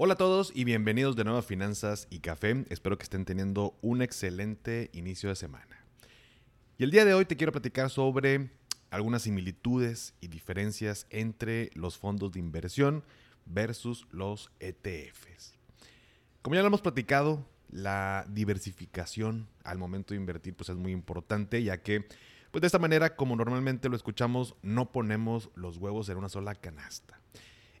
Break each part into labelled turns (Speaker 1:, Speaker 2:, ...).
Speaker 1: Hola a todos y bienvenidos de nuevo a Finanzas y Café. Espero que estén teniendo un excelente inicio de semana. Y el día de hoy te quiero platicar sobre algunas similitudes y diferencias entre los fondos de inversión versus los ETFs. Como ya lo hemos platicado, la diversificación al momento de invertir pues es muy importante ya que pues de esta manera como normalmente lo escuchamos no ponemos los huevos en una sola canasta.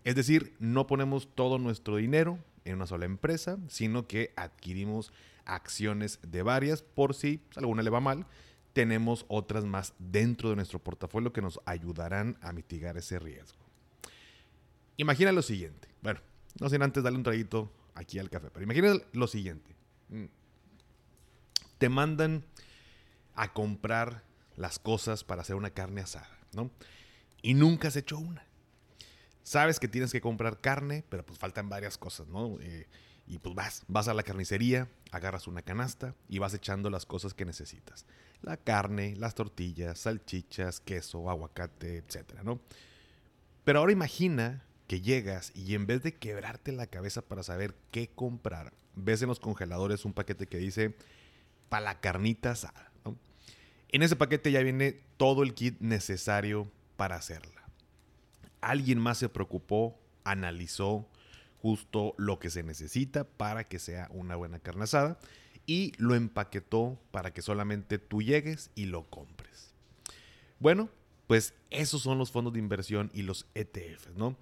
Speaker 1: Es decir, no ponemos todo nuestro dinero en una sola empresa, sino que adquirimos acciones de varias por si alguna le va mal. Tenemos otras más dentro de nuestro portafolio que nos ayudarán a mitigar ese riesgo. Imagina lo siguiente. Bueno, no sin antes darle un traguito aquí al café, pero imagina lo siguiente. Mm. Te mandan a comprar las cosas para hacer una carne asada, ¿no? Y nunca has hecho una sabes que tienes que comprar carne, pero pues faltan varias cosas, ¿no? Eh, y pues vas, vas a la carnicería, agarras una canasta y vas echando las cosas que necesitas. La carne, las tortillas, salchichas, queso, aguacate, etcétera, ¿no? Pero ahora imagina que llegas y en vez de quebrarte la cabeza para saber qué comprar, ves en los congeladores un paquete que dice para la carnita asada. ¿no? En ese paquete ya viene todo el kit necesario para hacerla alguien más se preocupó, analizó justo lo que se necesita para que sea una buena carne asada y lo empaquetó para que solamente tú llegues y lo compres. Bueno, pues esos son los fondos de inversión y los ETFs, ¿no?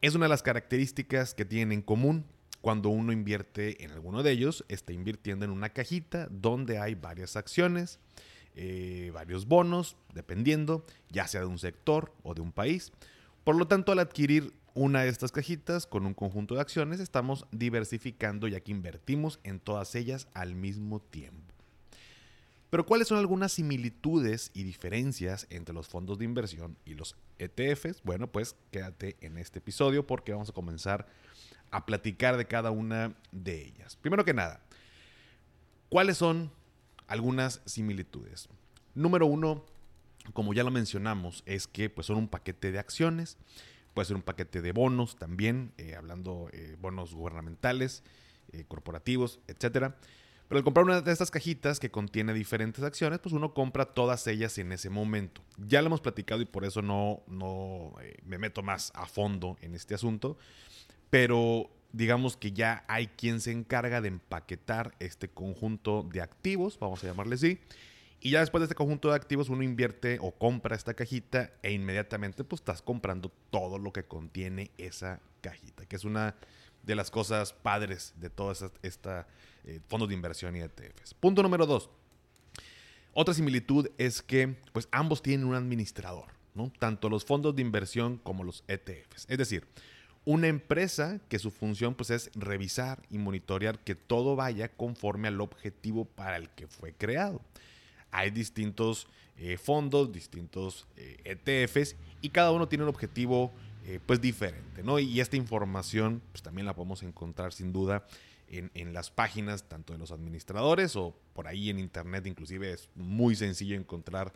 Speaker 1: Es una de las características que tienen en común. Cuando uno invierte en alguno de ellos, está invirtiendo en una cajita donde hay varias acciones, eh, varios bonos, dependiendo, ya sea de un sector o de un país. Por lo tanto, al adquirir una de estas cajitas con un conjunto de acciones, estamos diversificando ya que invertimos en todas ellas al mismo tiempo. Pero ¿cuáles son algunas similitudes y diferencias entre los fondos de inversión y los ETFs? Bueno, pues quédate en este episodio porque vamos a comenzar a platicar de cada una de ellas. Primero que nada, ¿cuáles son algunas similitudes? Número uno, como ya lo mencionamos, es que pues, son un paquete de acciones, puede ser un paquete de bonos también, eh, hablando eh, bonos gubernamentales, eh, corporativos, etcétera. Pero al comprar una de estas cajitas que contiene diferentes acciones, pues uno compra todas ellas en ese momento. Ya lo hemos platicado y por eso no, no me meto más a fondo en este asunto. Pero digamos que ya hay quien se encarga de empaquetar este conjunto de activos, vamos a llamarle así, y ya después de este conjunto de activos uno invierte o compra esta cajita e inmediatamente pues estás comprando todo lo que contiene esa cajita, que es una de las cosas padres de todos estos eh, fondos de inversión y ETFs. Punto número dos. Otra similitud es que pues ambos tienen un administrador, ¿no? Tanto los fondos de inversión como los ETFs. Es decir, una empresa que su función pues es revisar y monitorear que todo vaya conforme al objetivo para el que fue creado hay distintos eh, fondos, distintos ETFs eh, e y cada uno tiene un objetivo eh, pues diferente, ¿no? Y esta información pues también la podemos encontrar sin duda en, las páginas tanto de los administradores o por ahí en internet inclusive es muy sencillo encontrar,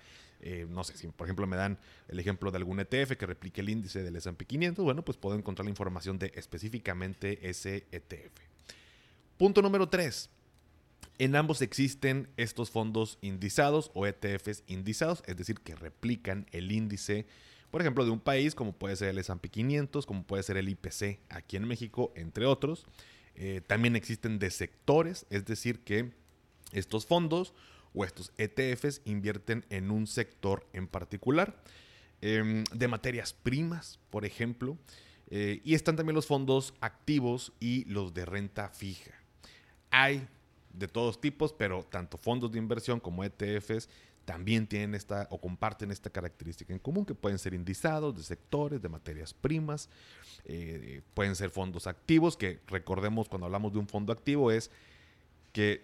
Speaker 1: no sé, si por ejemplo me dan el ejemplo de algún ETF que replique el índice del S&P 500, bueno, pues puedo encontrar la información de específicamente ese ETF. Punto número 3 en ambos existen estos fondos indizados o ETFs indizados, es decir, que replican el índice, por ejemplo, de un país, como puede ser el S&P 500, como puede ser el IPC aquí en México, entre otros. Eh, también existen de sectores, es decir, que estos fondos o estos ETFs invierten en un sector en particular, em, de materias primas, por ejemplo, eh, y están también los fondos activos y los de renta fija. Hay de todos tipos, pero tanto fondos de inversión como ETFs también tienen esta o comparten esta característica en común, que pueden ser indizados de sectores, de materias primas, eh, pueden ser fondos activos, que recordemos cuando hablamos de un fondo activo es que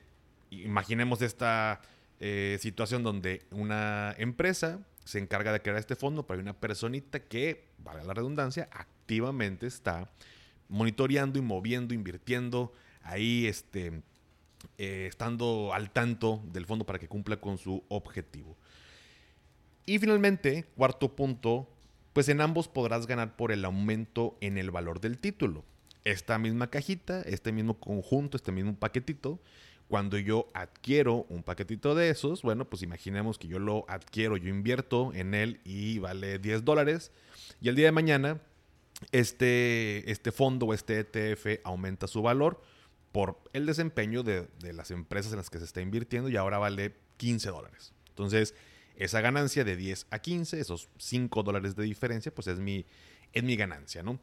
Speaker 1: imaginemos esta eh, situación donde una empresa se encarga de crear este fondo, pero hay una personita que, valga la redundancia, activamente está monitoreando y moviendo, invirtiendo, ahí este, eh, estando al tanto del fondo para que cumpla con su objetivo. Y finalmente, cuarto punto, pues en ambos podrás ganar por el aumento en el valor del título. Esta misma cajita, este mismo conjunto, este mismo paquetito, cuando yo adquiero un paquetito de esos, bueno, pues imaginemos que yo lo adquiero, yo invierto en él y vale 10 dólares. Y el día de mañana, este, este fondo o este ETF aumenta su valor por el desempeño de, las empresas en las que se está invirtiendo y ahora vale 15 dólares. Entonces, esa ganancia de 10 a 15, esos 5 dólares de diferencia, pues es mi, es mi ganancia, ¿no?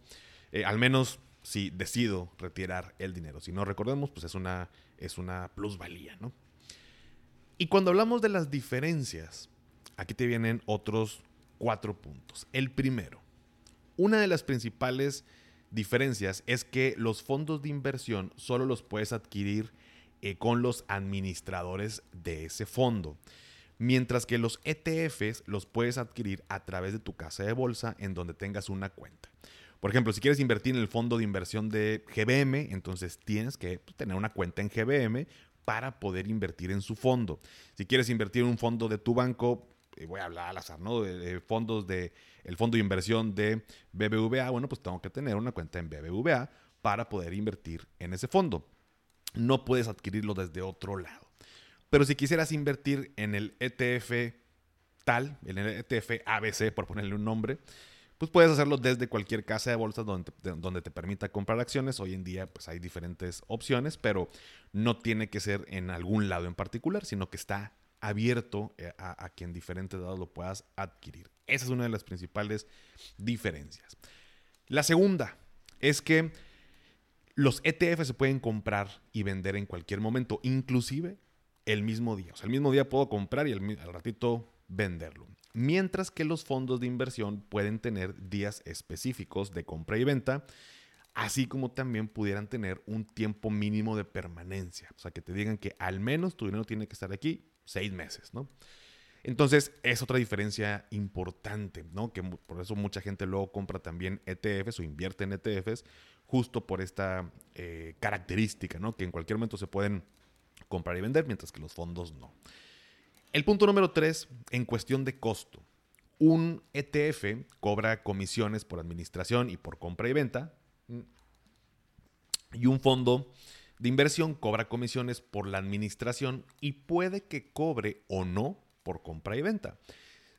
Speaker 1: Eh, al menos si decido retirar el dinero. Si no recordemos, pues es una, es una plusvalía, ¿no? Y cuando hablamos de las diferencias, aquí te vienen otros cuatro puntos. El primero, una de las principales diferencias es que los fondos de inversión solo los puedes adquirir eh, con los administradores de ese fondo. Mientras que los ETFs los puedes adquirir a través de tu casa de bolsa en donde tengas una cuenta. Por ejemplo, si quieres invertir en el fondo de inversión de GBM, entonces tienes que pues, tener una cuenta en GBM para poder invertir en su fondo. Si quieres invertir en un fondo de tu banco, eh, voy a hablar al azar, ¿no? De, fondos de el fondo de inversión de BBVA, bueno, pues tengo que tener una cuenta en BBVA para poder invertir en ese fondo. No puedes adquirirlo desde otro lado. Pero si quisieras invertir en el ETF tal, en el ETF ABC, por ponerle un nombre, pues puedes hacerlo desde cualquier casa de bolsas donde donde te permita comprar acciones. Hoy en día pues hay diferentes opciones, pero no tiene que ser en algún lado en particular, sino que está abierto eh, a, que en diferentes lados lo puedas adquirir. Esa es una de las principales diferencias. La segunda es que los ETF se pueden comprar y vender en cualquier momento, inclusive el mismo día. O sea, el mismo día puedo comprar y al ratito venderlo mientras que los fondos de inversión pueden tener días específicos de compra y venta, así como también pudieran tener un tiempo mínimo de permanencia, o sea, que te digan que al menos tu dinero tiene que estar aquí seis meses, ¿no? Entonces, es otra diferencia importante, ¿no? Que por eso mucha gente luego compra también ETFs o invierte en ETFs, justo por esta eh, característica, ¿no? Que en cualquier momento se pueden comprar y vender, mientras que los fondos no. El punto número tres, en cuestión de costo. Un ETF cobra comisiones por administración y por compra y venta. Y un fondo de inversión cobra comisiones por la administración y puede que cobre o no por compra y venta.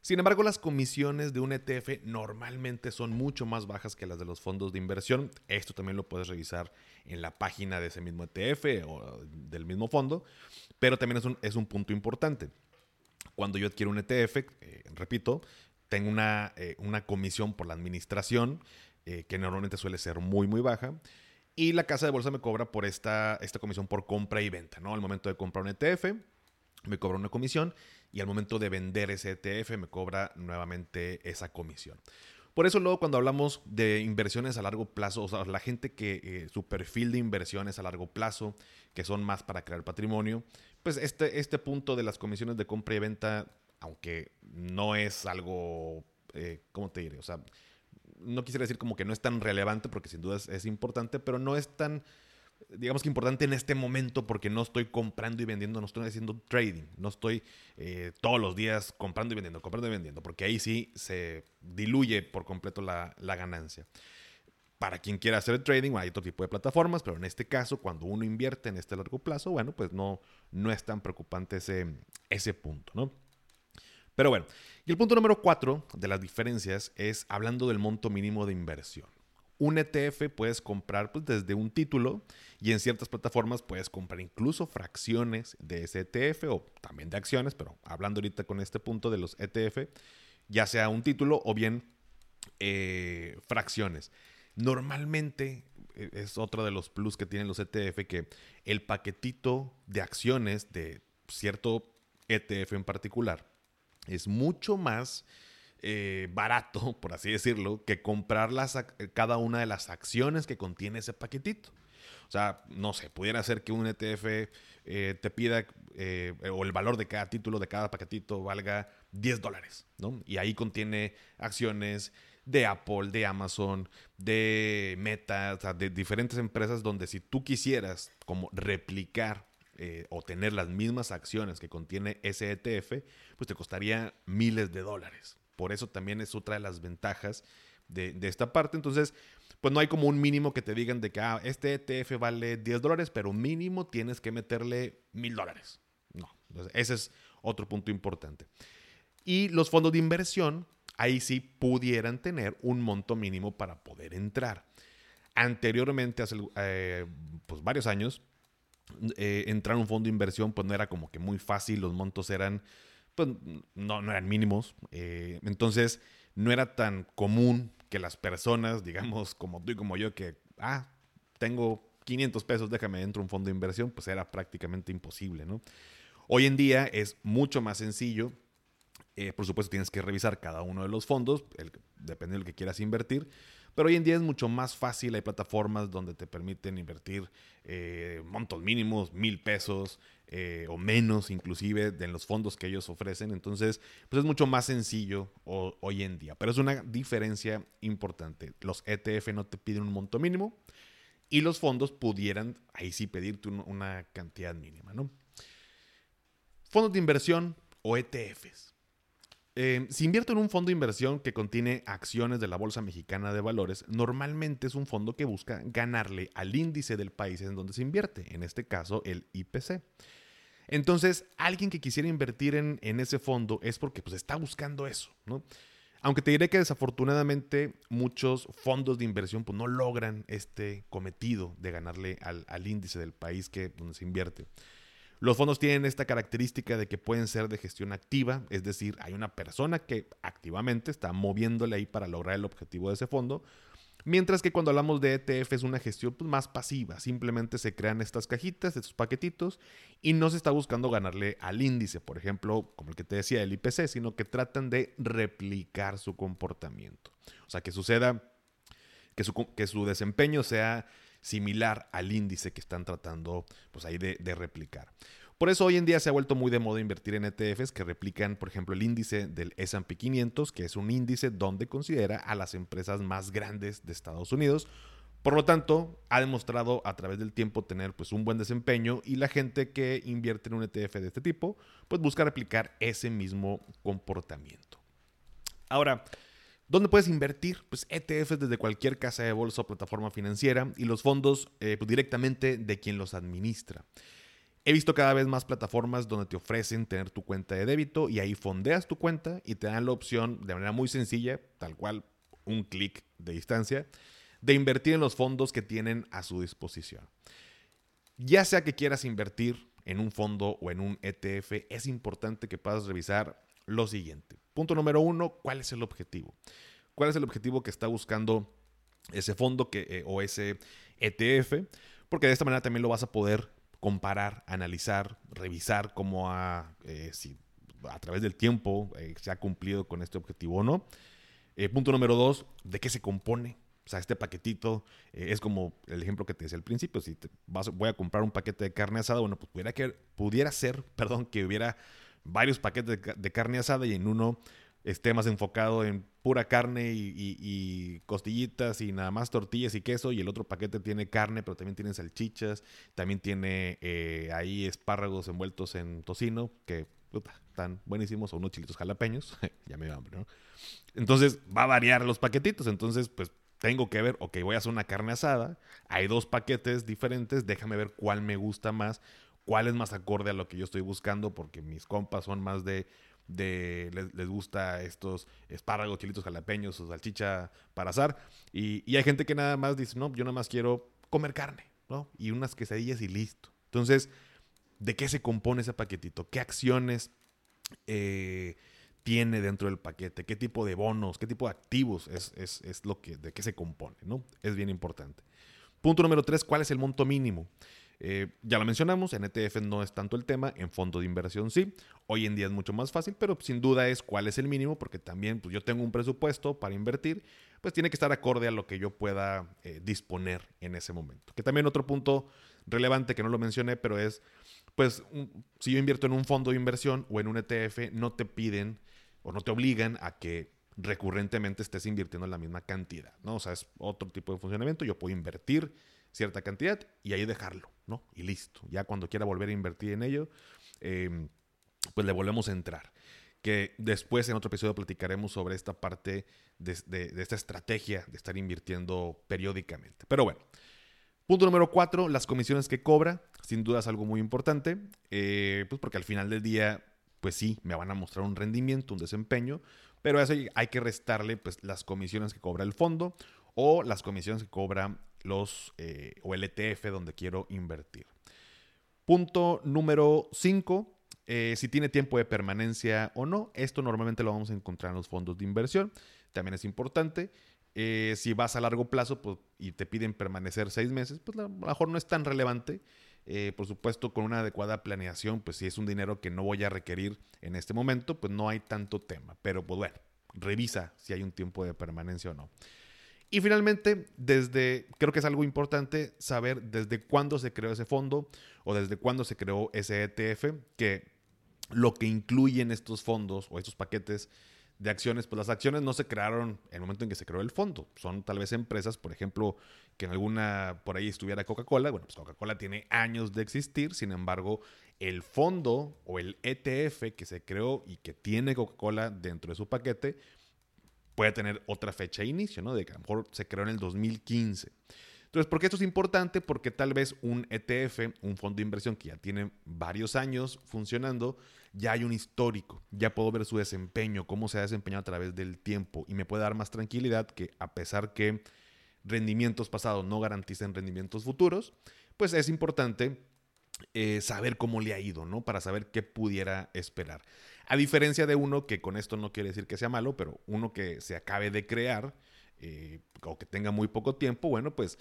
Speaker 1: Sin embargo, las comisiones de un ETF normalmente son mucho más bajas que las de los fondos de inversión. Esto también lo puedes revisar en la página de ese mismo ETF o del mismo fondo, pero también es un, es un punto importante. Cuando yo adquiero un ETF, eh, repito, tengo una, eh, una, comisión por la administración, eh, que normalmente suele ser muy, muy baja. Y la casa de bolsa me cobra por esta, esta comisión por compra y venta, ¿no? Al momento de comprar un ETF, me cobra una comisión y al momento de vender ese ETF me cobra nuevamente esa comisión. Por eso luego cuando hablamos de inversiones a largo plazo, o sea, la gente que su perfil de inversiones a largo plazo, que son más para crear patrimonio, pues este, este punto de las comisiones de compra y venta, aunque no es algo, eh, ¿cómo te diré? O sea, no quisiera decir como que no es tan relevante, porque sin duda es, importante, pero no es tan, digamos que importante en este momento porque no estoy comprando y vendiendo, no estoy haciendo trading, no estoy eh, todos los días comprando y vendiendo, comprando y vendiendo, porque ahí sí se diluye por completo la, la ganancia. Para quien quiera hacer trading, hay otro tipo de plataformas, pero en este caso, cuando uno invierte en este largo plazo, bueno, pues no, no es tan preocupante ese, ese punto, ¿no? Pero bueno, y el punto número cuatro de las diferencias es hablando del monto mínimo de inversión. Un ETF puedes comprar pues, desde un título y en ciertas plataformas puedes comprar incluso fracciones de ese ETF o también de acciones, pero hablando ahorita con este punto de los ETF, ya sea un título o bien eh, fracciones. Normalmente e, es otro de los plus que tienen los ETF que el paquetito de acciones de cierto ETF en particular es mucho más eh, barato, por así decirlo, que comprar cada una de las acciones que contiene ese paquetito. O sea, no sé, pudiera ser que un ETF eh, te pida, eh, o el valor de cada título, de cada paquetito, valga 10 dólares, ¿no? Y ahí contiene acciones de Apple, de Amazon, de Meta, o sea, de diferentes empresas donde si tú quisieras como replicar eh, o tener las mismas acciones que contiene ese ETF, pues te costaría miles de dólares. Por eso también es otra de las ventajas de, esta parte. Entonces, pues no hay como un mínimo que te digan de que ah, este ETF vale 10 dólares, pero mínimo tienes que meterle mil dólares. No, ese es otro punto importante. Y los fondos de inversión, ahí sí pudieran tener un monto mínimo para poder entrar. Anteriormente, hace eh, pues varios años, eh, entrar a un fondo de inversión pues no era como que muy fácil, los montos eran, pues no, no eran mínimos. Eh, entonces, no era tan común que las personas, digamos, como tú y como yo, que, ah, tengo 500 pesos, déjame dentro un fondo de inversión, pues era prácticamente imposible, ¿no? Hoy en día es mucho más sencillo. Eh, por supuesto, tienes que revisar cada uno de los fondos, el, depende del que quieras invertir. Pero hoy en día es mucho más fácil. Hay plataformas donde te permiten invertir eh, montos mínimos, mil pesos, eh, o menos inclusive de los fondos que ellos ofrecen. Entonces, pues es mucho más sencillo hoy en día. Pero es una diferencia importante. Los ETF no te piden un monto mínimo y los fondos pudieran ahí sí pedirte una cantidad mínima, ¿no? Fondos de inversión o ETFs. Eh, si invierto en un fondo de inversión que contiene acciones de la Bolsa Mexicana de Valores, normalmente es un fondo que busca ganarle al índice del país en donde se invierte, en este caso el IPC. Entonces, alguien que quisiera invertir en, ese fondo es porque pues, está buscando eso, ¿no? Aunque te diré que desafortunadamente muchos fondos de inversión pues, no logran este cometido de ganarle al, índice del país que, donde se invierte. Los fondos tienen esta característica de que pueden ser de gestión activa, es decir, hay una persona que activamente está moviéndole ahí para lograr el objetivo de ese fondo, Mientras que cuando hablamos de ETF es una gestión pues, más pasiva, simplemente se crean estas cajitas, estos paquetitos, y no se está buscando ganarle al índice, por ejemplo, como el que te decía el IPC, sino que tratan de replicar su comportamiento. O sea, que suceda, que su, que su desempeño sea similar al índice que están tratando pues, ahí de, replicar. Por eso hoy en día se ha vuelto muy de moda invertir en ETFs que replican, por ejemplo, el índice del SP 500, que es un índice donde considera a las empresas más grandes de Estados Unidos. Por lo tanto, ha demostrado a través del tiempo tener pues un buen desempeño y la gente que invierte en un ETF de este tipo, pues busca replicar ese mismo comportamiento. Ahora, ¿Dónde puedes invertir? Pues ETFs desde cualquier casa de bolsa o plataforma financiera y los fondos eh, pues, directamente de quien los administra. He visto cada vez más plataformas donde te ofrecen tener tu cuenta de débito y ahí fondeas tu cuenta y te dan la opción de manera muy sencilla, tal cual un clic de distancia, de invertir en los fondos que tienen a su disposición. Ya sea que quieras invertir en un fondo o en un ETF, es importante que puedas revisar lo siguiente. Punto número uno, ¿cuál es el objetivo? ¿Cuál es el objetivo que está buscando ese fondo que, eh, o ese ETF? Porque de esta manera también lo vas a poder comparar, analizar, revisar cómo ha, eh, si a través del tiempo eh, se ha cumplido con este objetivo o no. Punto número dos, ¿de qué se compone? O sea, este paquetito es como el ejemplo que te decía al principio. Si te vas, voy a comprar un paquete de carne asada, bueno, pues pudiera, que, pudiera ser, perdón, que hubiera varios paquetes de carne asada y en uno esté más enfocado en pura carne y, costillitas y nada más tortillas y queso y el otro paquete tiene carne pero también tiene salchichas, también tiene eh, ahí espárragos envueltos en tocino que están buenísimos o unos chilitos jalapeños, ya me dio hambre, ¿no? Entonces va a variar los paquetitos, entonces pues tengo que ver, ok, voy a hacer una carne asada, hay dos paquetes diferentes, déjame ver cuál me gusta más, cuál es más acorde a lo que yo estoy buscando porque mis compas son más de de les, gusta estos espárragos, chilitos jalapeños o salchicha para asar. Y, hay gente que nada más dice, no, yo nada más quiero comer carne, ¿no? Y unas quesadillas y listo. Entonces, ¿de qué se compone ese paquetito? ¿Qué acciones eh, tiene dentro del paquete? ¿Qué tipo de bonos? ¿Qué tipo de activos es, es, lo que, de qué se compone, ¿no? Es bien importante. Punto número tres, ¿cuál es el monto mínimo? Eh, ya lo mencionamos, en ETF no es tanto el tema, en fondo de inversión sí. Hoy en día es mucho más fácil, pero sin duda es cuál es el mínimo, porque también pues, yo tengo un presupuesto para invertir, pues tiene que estar acorde a lo que yo pueda eh, disponer en ese momento. Que también otro punto relevante que no lo mencioné, pero es, pues si yo invierto en un fondo de inversión o en un ETF, no te piden o no te obligan a que recurrentemente estés invirtiendo la misma cantidad, ¿no? O sea, es otro tipo de funcionamiento. Yo puedo invertir cierta cantidad y ahí dejarlo, ¿no? Y listo. Ya cuando quiera volver a invertir en ello, em, pues le volvemos a entrar. Que después en otro episodio platicaremos sobre esta parte de, esta estrategia de estar invirtiendo periódicamente. Pero bueno, punto número cuatro, las comisiones que cobra. Sin duda es algo muy importante, eh, pues porque al final del día, pues sí, me van a mostrar un rendimiento, un desempeño, pero a eso hay que restarle pues, las comisiones que cobra el fondo o las comisiones que cobra los eh, o el ETF donde quiero invertir. Punto número 5. Eh, si tiene tiempo de permanencia o no. Esto normalmente lo vamos a encontrar en los fondos de inversión. También es importante. Eh, si vas a largo plazo pues, y te piden permanecer seis meses, pues a lo mejor no es tan relevante. por supuesto, con una adecuada planeación, pues si es un dinero que no voy a requerir en este momento, pues no hay tanto tema. Pero pues bueno, revisa si hay un tiempo de permanencia o no. Y finalmente, desde, creo que es algo importante saber desde cuándo se creó ese fondo o desde cuándo se creó ese ETF, que lo que incluyen estos fondos o estos paquetes de acciones, pues las acciones no se crearon en el momento en que se creó el fondo. Son tal vez empresas, por ejemplo, que en alguna por ahí estuviera Coca-Cola. Bueno, pues Coca-Cola tiene años de existir, sin embargo, el fondo o el ETF que se creó y que tiene Coca-Cola dentro de su paquete, puede tener otra fecha de inicio, ¿no? De que a lo mejor se creó en el 2015. Entonces, ¿por qué esto es importante? Porque tal vez un ETF, un fondo de inversión que ya tiene varios años funcionando, ya hay un histórico, ya puedo ver su desempeño, cómo se ha desempeñado a través del tiempo y me puede dar más tranquilidad que a pesar que rendimientos pasados no garanticen rendimientos futuros, pues es importante eh, saber cómo le ha ido, ¿no? Para saber qué pudiera esperar. A diferencia de uno que con esto no quiere decir que sea malo, pero uno que se acabe de crear eh, o que tenga muy poco tiempo, bueno, pues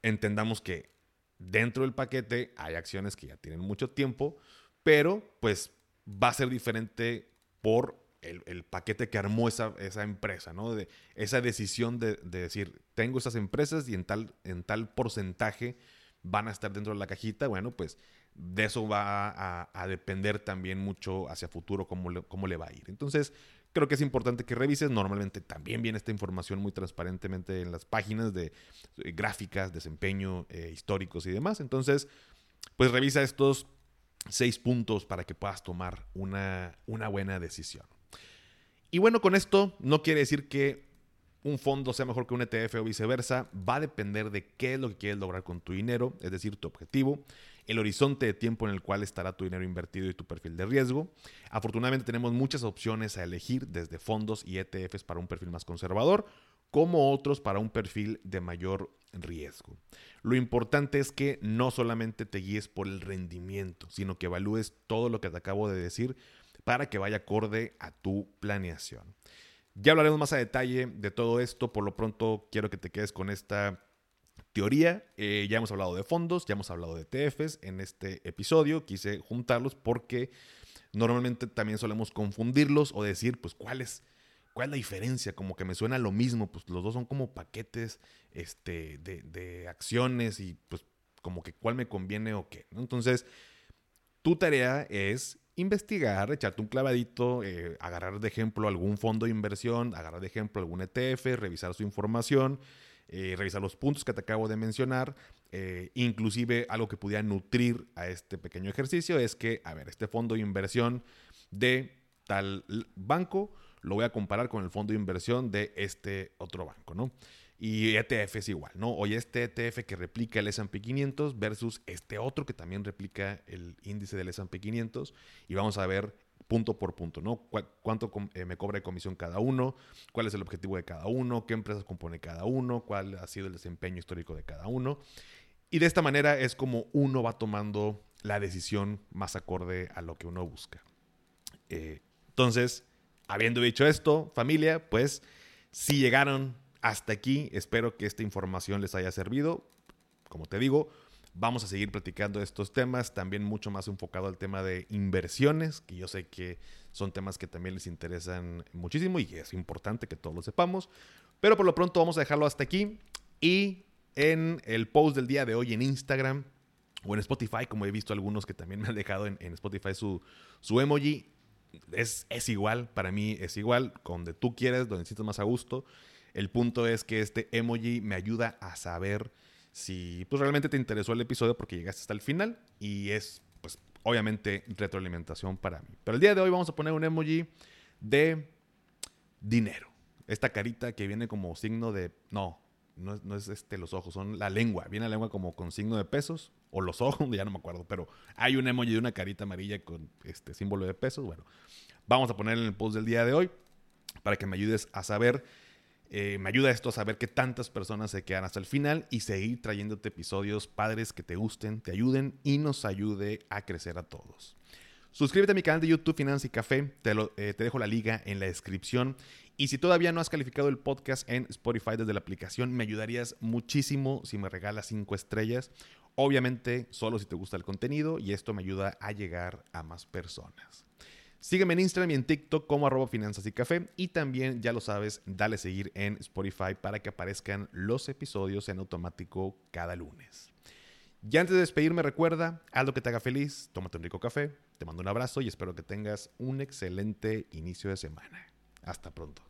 Speaker 1: entendamos que dentro del paquete hay acciones que ya tienen mucho tiempo, pero pues va a ser diferente por el, paquete que armó esa, esa, empresa, ¿no? De esa decisión de, de, decir, tengo esas empresas y en tal, en tal porcentaje van a estar dentro de la cajita, bueno, pues de eso va a, depender también mucho hacia futuro cómo le, cómo le va a ir. Entonces, creo que es importante que revises. Normalmente también viene esta información muy transparentemente en las páginas de eh, gráficas, desempeño, eh, históricos y demás. Entonces, pues revisa estos seis puntos para que puedas tomar una, una buena decisión. Y bueno, con esto no quiere decir que un fondo sea mejor que un ETF o viceversa. Va a depender de qué es lo que quieres lograr con tu dinero, es decir, tu objetivo el horizonte de tiempo en el cual estará tu dinero invertido y tu perfil de riesgo. Afortunadamente tenemos muchas opciones a elegir desde fondos y ETFs para un perfil más conservador, como otros para un perfil de mayor riesgo. Lo importante es que no solamente te guíes por el rendimiento, sino que evalúes todo lo que te acabo de decir para que vaya acorde a tu planeación. Ya hablaremos más a detalle de todo esto, por lo pronto quiero que te quedes con esta teoría. Eh, ya hemos hablado de fondos, ya hemos hablado de TFs en este episodio. Quise juntarlos porque normalmente también solemos confundirlos o decir, pues, ¿cuál es, cuál es la diferencia? Como que me suena lo mismo, pues los dos son como paquetes este, de, acciones y pues como que cuál me conviene o qué. Entonces, tu tarea es investigar, echarte un clavadito, eh, agarrar de ejemplo algún fondo de inversión, agarrar de ejemplo algún ETF, revisar su información eh, revisar los puntos que te acabo de mencionar. Eh, inclusive algo que pudiera nutrir a este pequeño ejercicio es que, a ver, este fondo de inversión de tal banco lo voy a comparar con el fondo de inversión de este otro banco, ¿no? Y ETF es igual, ¿no? Oye, este ETF que replica el S&P 500 versus este otro que también replica el índice del S&P 500 y vamos a ver punto por punto, ¿no? ¿Cuánto eh, me cobra de comisión cada uno? ¿Cuál es el objetivo de cada uno? ¿Qué empresas compone cada uno? ¿Cuál ha sido el desempeño histórico de cada uno? Y de esta manera es como uno va tomando la decisión más acorde a lo que uno busca. Eh, entonces, habiendo dicho esto, familia, pues si llegaron hasta aquí, espero que esta información les haya servido. Como te digo, Vamos a seguir platicando estos temas, también mucho más enfocado al tema de inversiones, que yo sé que son temas que también les interesan muchísimo y es importante que todos lo sepamos. Pero por lo pronto vamos a dejarlo hasta aquí. Y en el post del día de hoy en Instagram o en Spotify, como he visto algunos que también me han dejado en, Spotify su, su emoji, es, es, igual, para mí es igual, donde tú quieres, donde sientes más a gusto. El punto es que este emoji me ayuda a saber si pues, realmente te interesó el episodio porque llegaste hasta el final y es, pues, obviamente retroalimentación para mí. Pero el día de hoy vamos a poner un emoji de dinero. Esta carita que viene como signo de, no, no es, este, los ojos, son la lengua. Viene la lengua como con signo de pesos, o los ojos, ya no me acuerdo, pero hay un emoji de una carita amarilla con este símbolo de pesos. Bueno, vamos a poner en el post del día de hoy para que me ayudes a saber, eh, me ayuda esto a saber que tantas personas se quedan hasta el final y seguir trayéndote episodios padres que te gusten, te ayuden y nos ayude a crecer a todos. Suscríbete a mi canal de YouTube Finanza y Café, te, eh, te, dejo la liga en la descripción. Y si todavía no has calificado el podcast en Spotify desde la aplicación, me ayudarías muchísimo si me regalas 5 estrellas. Obviamente, solo si te gusta el contenido y esto me ayuda a llegar a más personas. Sígueme en Instagram y en TikTok como arroba finanzas y café. Y también, ya lo sabes, dale seguir en Spotify para que aparezcan los episodios en automático cada lunes. Y antes de despedirme, recuerda, haz lo que te haga feliz, tómate un rico café, te mando un abrazo y espero que tengas un excelente inicio de semana. Hasta pronto.